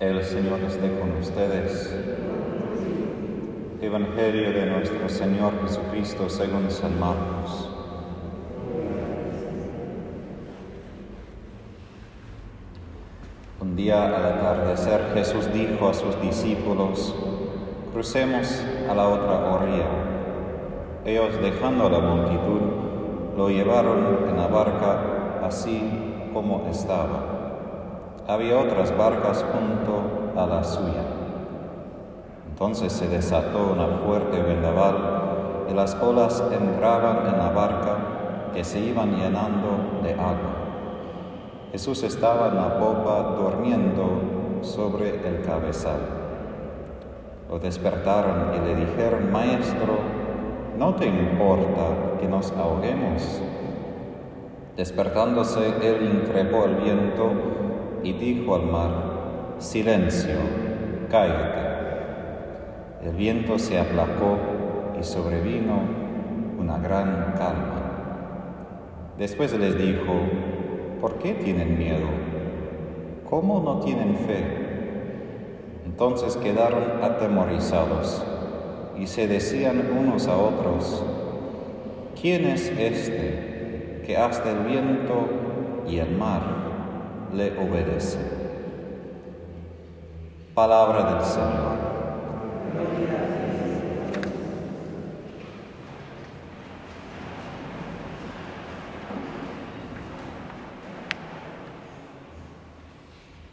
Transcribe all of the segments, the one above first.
El Señor esté con ustedes. Evangelio de nuestro Señor Jesucristo según San Marcos. Un día al atardecer Jesús dijo a sus discípulos, crucemos a la otra orilla. Ellos dejando la multitud, lo llevaron en la barca así como estaba. Había otras barcas junto a la suya. Entonces se desató una fuerte vendaval y las olas entraban en la barca que se iban llenando de agua. Jesús estaba en la popa durmiendo sobre el cabezal. Lo despertaron y le dijeron, Maestro, ¿no te importa que nos ahoguemos? Despertándose, él increpó el viento y dijo al mar, Silencio, cállate. El viento se aplacó y sobrevino una gran calma. Después les dijo, ¿por qué tienen miedo? ¿Cómo no tienen fe? Entonces quedaron atemorizados y se decían unos a otros, ¿quién es este que hasta el viento y el mar le obedece. Palabra del Señor.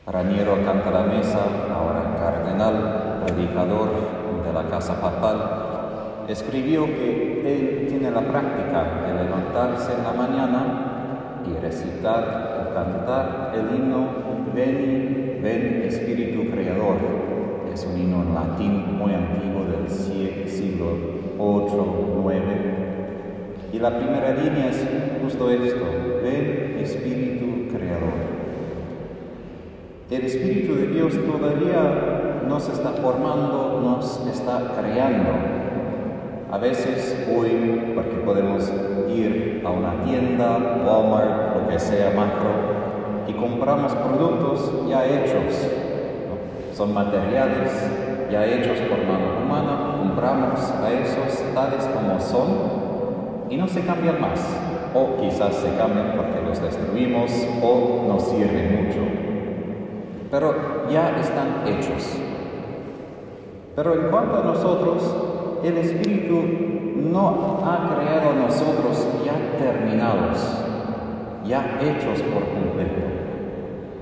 Raniero canta la mesa, ahora cardenal, predicador de la casa papal, escribió que él tiene la práctica de levantarse en la mañana y recitar cantar el himno Ven, ven Espíritu Creador. Es un himno en latín muy antiguo del siglo 8, 9. Y la primera línea es justo esto, ven Espíritu Creador. El Espíritu de Dios todavía nos está formando, nos está creando. A veces hoy, porque podemos ir a una tienda, Walmart, lo que sea, macro, y compramos productos ya hechos. Son materiales ya hechos por mano humana, compramos a esos tales como son y no se cambian más. O quizás se cambian porque los destruimos o nos sirven mucho. Pero ya están hechos. Pero en cuanto a nosotros, el Espíritu no ha creado a nosotros ya terminados, ya hechos por completo.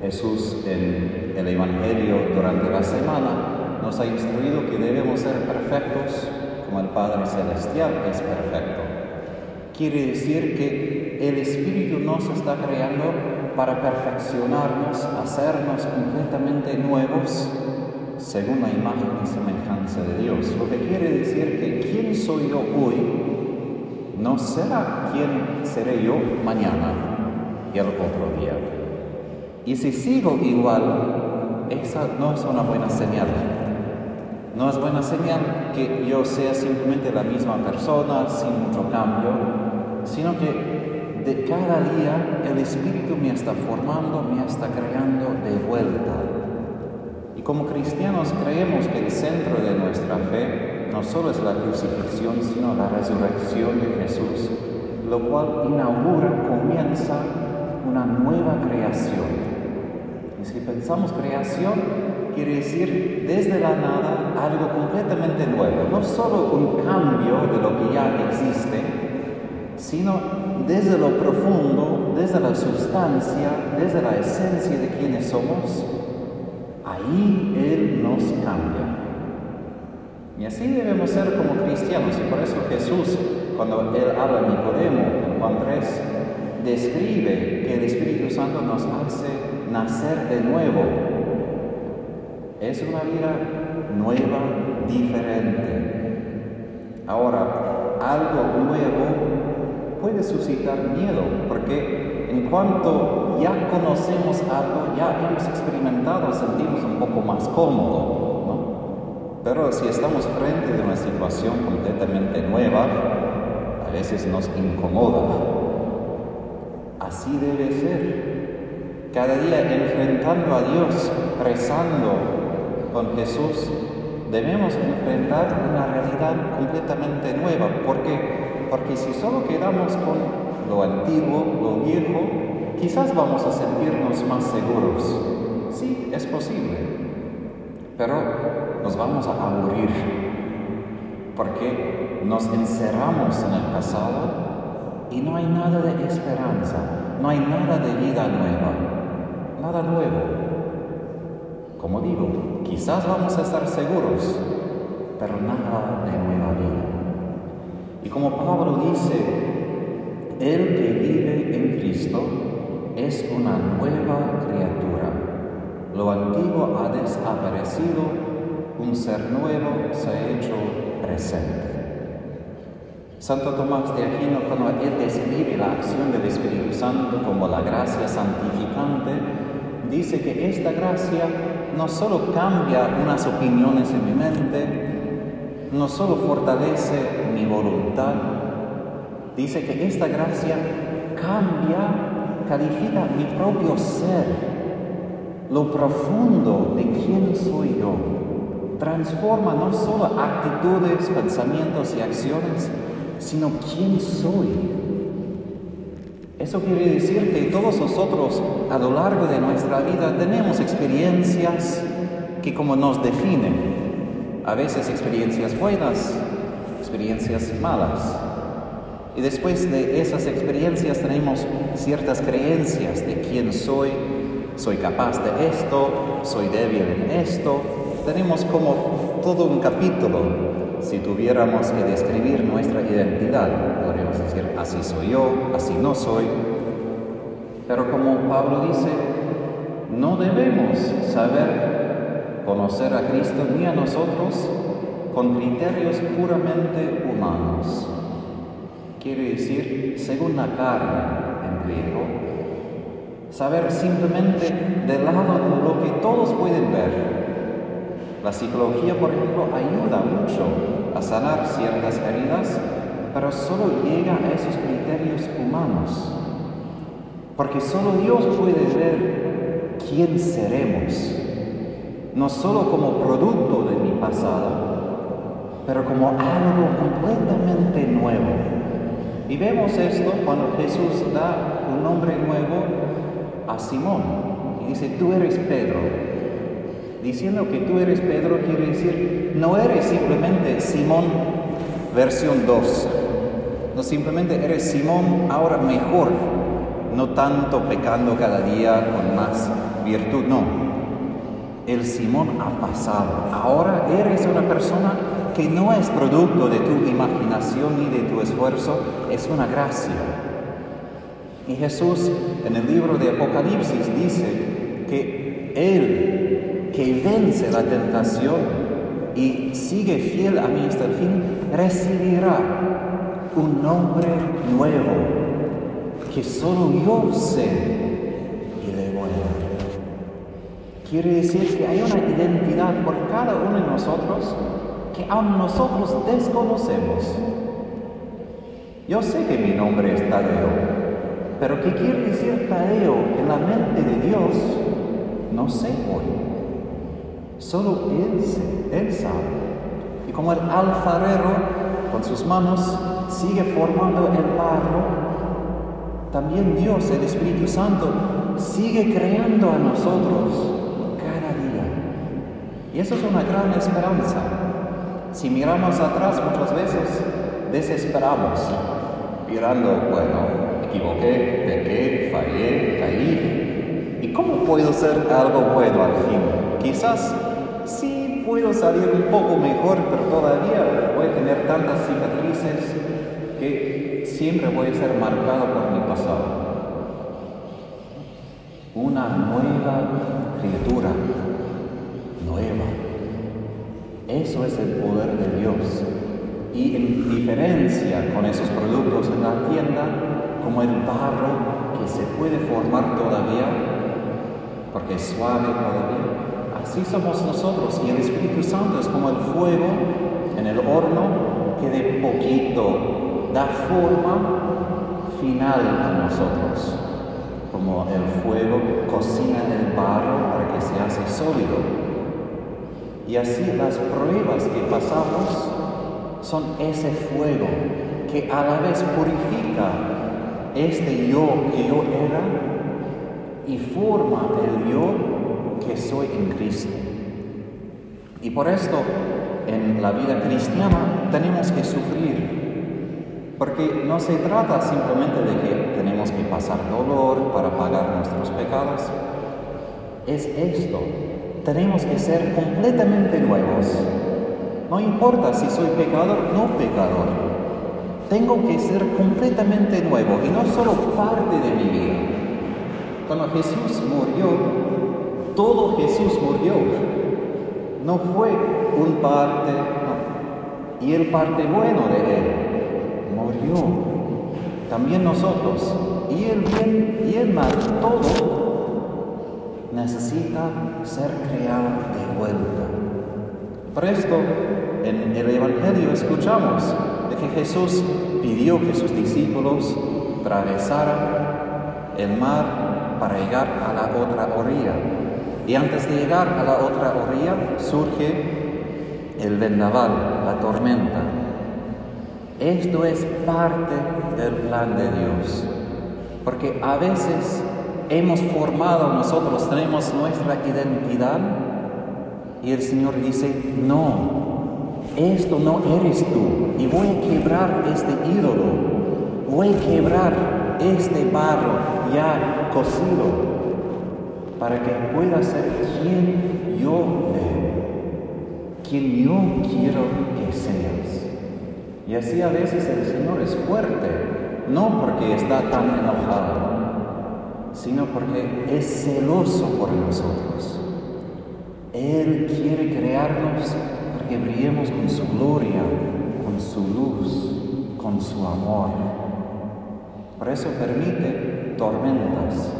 Jesús en el Evangelio durante la semana nos ha instruido que debemos ser perfectos como el Padre Celestial es perfecto. Quiere decir que el Espíritu nos está creando para perfeccionarnos, hacernos completamente nuevos según la imagen y semejanza de Dios. Lo que quiere decir que quién soy yo hoy no será quién seré yo mañana y el otro día. Y si sigo igual, esa no es una buena señal. No es buena señal que yo sea simplemente la misma persona sin mucho cambio, sino que de cada día el Espíritu me está formando, me está creando de vuelta como cristianos creemos que el centro de nuestra fe no solo es la crucifixión, sino la resurrección de Jesús, lo cual inaugura, comienza una nueva creación. Y si pensamos creación, quiere decir desde la nada algo completamente nuevo, no solo un cambio de lo que ya existe, sino desde lo profundo, desde la sustancia, desde la esencia de quienes somos, ahí Él nos cambia. Y así debemos ser como cristianos. Y por eso Jesús, cuando Él habla en Nicodemo, en Juan 3, describe que el Espíritu Santo nos hace nacer de nuevo. Es una vida nueva, diferente. Ahora, algo nuevo puede suscitar miedo, porque cuanto ya conocemos algo, ya hemos experimentado, sentimos un poco más cómodo, ¿no? Pero si estamos frente a una situación completamente nueva, a veces nos incomoda. Así debe ser. cada día enfrentando a Dios, rezando con Jesús, debemos enfrentar una realidad completamente nueva. ¿Por qué? Porque si solo quedamos con lo antiguo, lo viejo, quizás vamos a sentirnos más seguros. Sí, es posible, pero nos vamos a aburrir porque nos encerramos en el pasado y no hay nada de esperanza, no hay nada de vida nueva, nada nuevo. Como digo, quizás vamos a estar seguros, pero nada de nueva vida. Y como Pablo dice, el que vive en Cristo es una nueva criatura. Lo antiguo ha desaparecido, un ser nuevo se ha hecho presente. Santo Tomás de Aquino, cuando él describe la acción del Espíritu Santo como la gracia santificante, dice que esta gracia no solo cambia unas opiniones en mi mente, no solo fortalece mi voluntad, dice que esta gracia cambia, califica mi propio ser, lo profundo de quién soy yo. Transforma no solo actitudes, pensamientos y acciones, sino quién soy. Eso quiere decir que todos nosotros a lo largo de nuestra vida tenemos experiencias que como nos definen, a veces experiencias buenas, experiencias malas. Y después de esas experiencias tenemos ciertas creencias de quién soy, soy capaz de esto, soy débil en esto. Tenemos como todo un capítulo si tuviéramos que describir nuestra identidad, podríamos decir, así soy yo, así no soy. Pero como Pablo dice, no debemos saber conocer a Cristo ni a nosotros con criterios puramente humanos. Quiere decir, según la carne en griego, saber simplemente del lado lo que todos pueden ver, la psicología, por ejemplo, ayuda mucho a sanar ciertas heridas, pero solo llega a esos criterios humanos. Porque solo Dios puede ver quién seremos, no solo como producto de mi pasado, pero como algo completamente nuevo. Y vemos esto cuando Jesús da un nombre nuevo a Simón. Y dice, tú eres Pedro, Diciendo que tú eres Pedro quiere decir, no eres simplemente Simón versión 2. No simplemente eres Simón ahora mejor, no tanto pecando cada día con más virtud, no. El Simón ha pasado. Ahora eres una persona que no es producto de tu imaginación ni de tu esfuerzo, es una gracia. Y Jesús en el libro de Apocalipsis dice que Él que vence la tentación y sigue fiel a mí hasta el fin, recibirá un nombre nuevo que solo yo sé y le voy a dar. Quiere decir que hay una identidad por cada uno de nosotros que aún nosotros desconocemos. Yo sé que mi nombre es Tadeo, pero ¿qué quiere decir Tadeo en la mente de Dios? No sé hoy. Solo Él, Él sabe. Y como el alfarero con sus manos sigue formando el barro, también Dios, el Espíritu Santo, sigue creando a nosotros cada día. Y eso es una gran esperanza. Si miramos atrás muchas veces, desesperamos, mirando, bueno, equivoqué, pequé, fallé, caí. ¿Y cómo puedo ser algo bueno al fin? Quizás sí puedo salir un poco mejor, pero todavía voy a tener tantas cicatrices que siempre voy a ser marcado por mi pasado. Una nueva criatura, nueva. Eso es el poder de Dios. Y en diferencia con esos productos en la tienda, como el barro que se puede formar todavía, porque es suave todavía, Así somos nosotros y el Espíritu Santo es como el fuego en el horno que de poquito da forma final a nosotros. como el fuego cocina el barro para que se hace sólido. Y así las pruebas que pasamos son ese fuego que a la vez purifica este yo que yo era y forma el yo que soy en Cristo. Y por esto en la vida cristiana tenemos que sufrir, porque no se trata simplemente de que tenemos que pasar dolor para pagar nuestros pecados, es esto, tenemos que ser completamente nuevos. No importa si soy pecador o no pecador, tengo que ser completamente nuevo y no solo parte de mi vida. Cuando Jesús murió, todo Jesús murió. No fue un parte. Y el parte bueno de Él murió. También nosotros. Y el bien y el mal, todo necesita ser creado de vuelta. Por esto, en el Evangelio escuchamos de que Jesús pidió que sus discípulos atravesaran el mar para llegar a la otra orilla. Y antes de llegar a la otra orilla surge el vendaval, la tormenta. Esto es parte del plan de Dios, porque a veces hemos formado nosotros, tenemos nuestra identidad y el Señor dice, no, esto no eres tú y voy a quebrar este ídolo, voy a quebrar este barro ya cocido para que pueda ser quien yo veo, quien yo quiero que seas. Y así a veces el Señor es fuerte, no porque está tan enojado, sino porque es celoso por nosotros. Él quiere crearnos para que brillemos con su gloria, con su luz, con su amor. Por eso permite tormentas,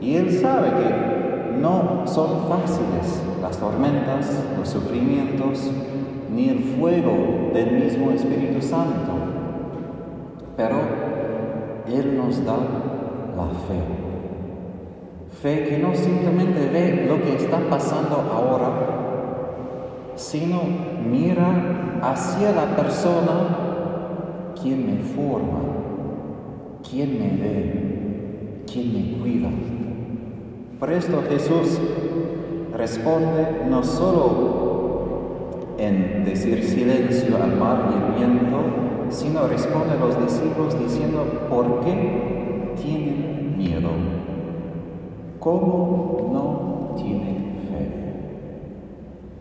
y Él sabe que no son fáciles las tormentas, los sufrimientos, ni el fuego del mismo Espíritu Santo. Pero Él nos da la fe. Fe que no simplemente ve lo que está pasando ahora, sino mira hacia la persona quien me forma, quien me ve, quien me cuida. Por esto Jesús responde no solo en decir silencio al mar y el viento, sino responde a los discípulos diciendo, ¿por qué tienen? ¿Cómo no tienen fe?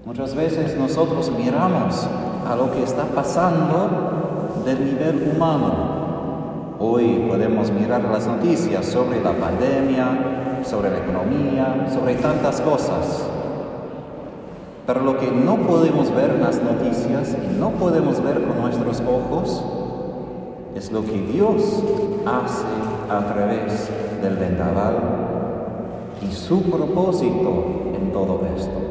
Muchas veces nosotros miramos a lo que está pasando del nivel humano. Hoy podemos mirar las noticias sobre la pandemia, sobre la economía, sobre tantas cosas. Pero lo que no podemos ver en las noticias y no podemos ver con nuestros ojos es lo que Dios hace a través del vendaval y su propósito en todo esto.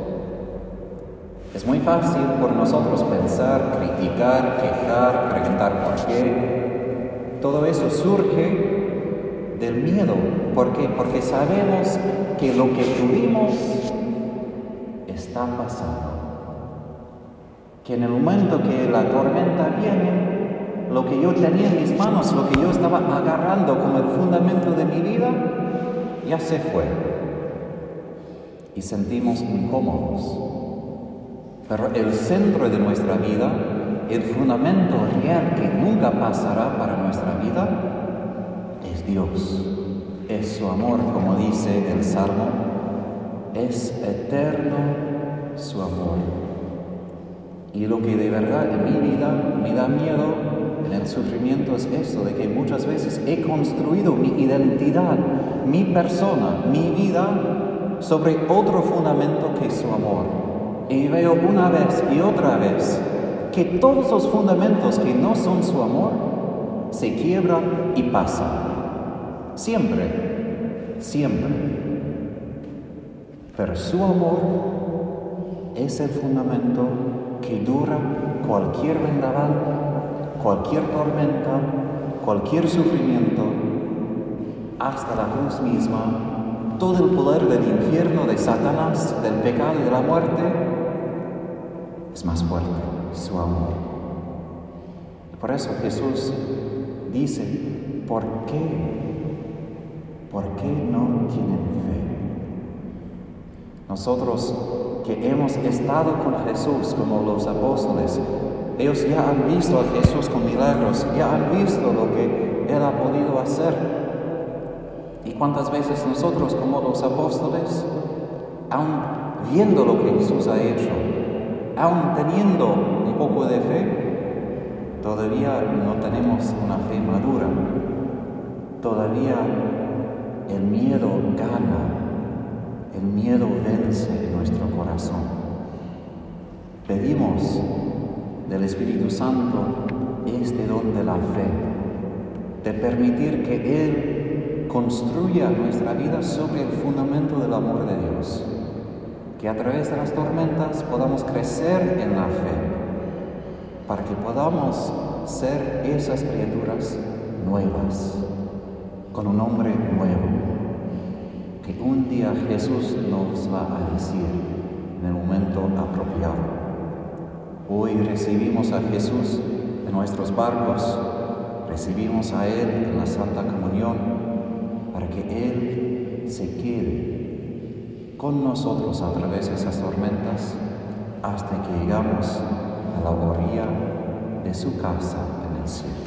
Es muy fácil por nosotros pensar, criticar, quejar, preguntar por qué. Todo eso surge del miedo. ¿Por qué? Porque sabemos que lo que tuvimos está pasando. Que en el momento que la tormenta viene, lo que yo tenía en mis manos, lo que yo estaba agarrando como el fundamento de mi vida, ya se fue. Y sentimos incómodos. Pero el centro de nuestra vida, el fundamento real que nunca pasará para nuestra vida, es Dios, es su amor, como dice el Salmo, es eterno su amor. Y lo que de verdad en mi vida me da miedo en el sufrimiento es esto, de que muchas veces he construido mi identidad, mi persona, mi vida sobre otro fundamento que su amor. Y veo una vez y otra vez que todos los fundamentos que no son su amor se quiebran y pasan. Siempre, siempre. Pero su amor es el fundamento que dura cualquier vendaval, cualquier tormenta, cualquier sufrimiento. hasta la cruz misma, todo el poder del infierno, de Satanás, del pecado y de la muerte, es más fuerte su amor. Por eso Jesús dice, ¿por qué? ¿Por qué no tienen fe? Nosotros que hemos estado con Jesús como los apóstoles, ellos ya han visto a Jesús con milagros, ya han visto lo que Él ha podido hacer. ¿Y cuántas veces nosotros como los apóstoles, aún viendo lo que Jesús ha hecho, aún teniendo un poco de fe, todavía no tenemos una fe madura? Todavía el miedo gana, el miedo vence en nuestro corazón. Pedimos del Espíritu Santo este don de la fe, de permitir que Él construya nuestra vida sobre el fundamento del amor de Dios, que a través de las tormentas podamos crecer en la fe, para que podamos ser esas criaturas nuevas, con un hombre nuevo, que un día Jesús nos va a decir en el momento apropiado. Hoy recibimos a Jesús en nuestros barcos, recibimos a Él en la Santa Comunión, para que Él se quede con nosotros a través de esas tormentas hasta que llegamos a la orilla de su casa en el cielo.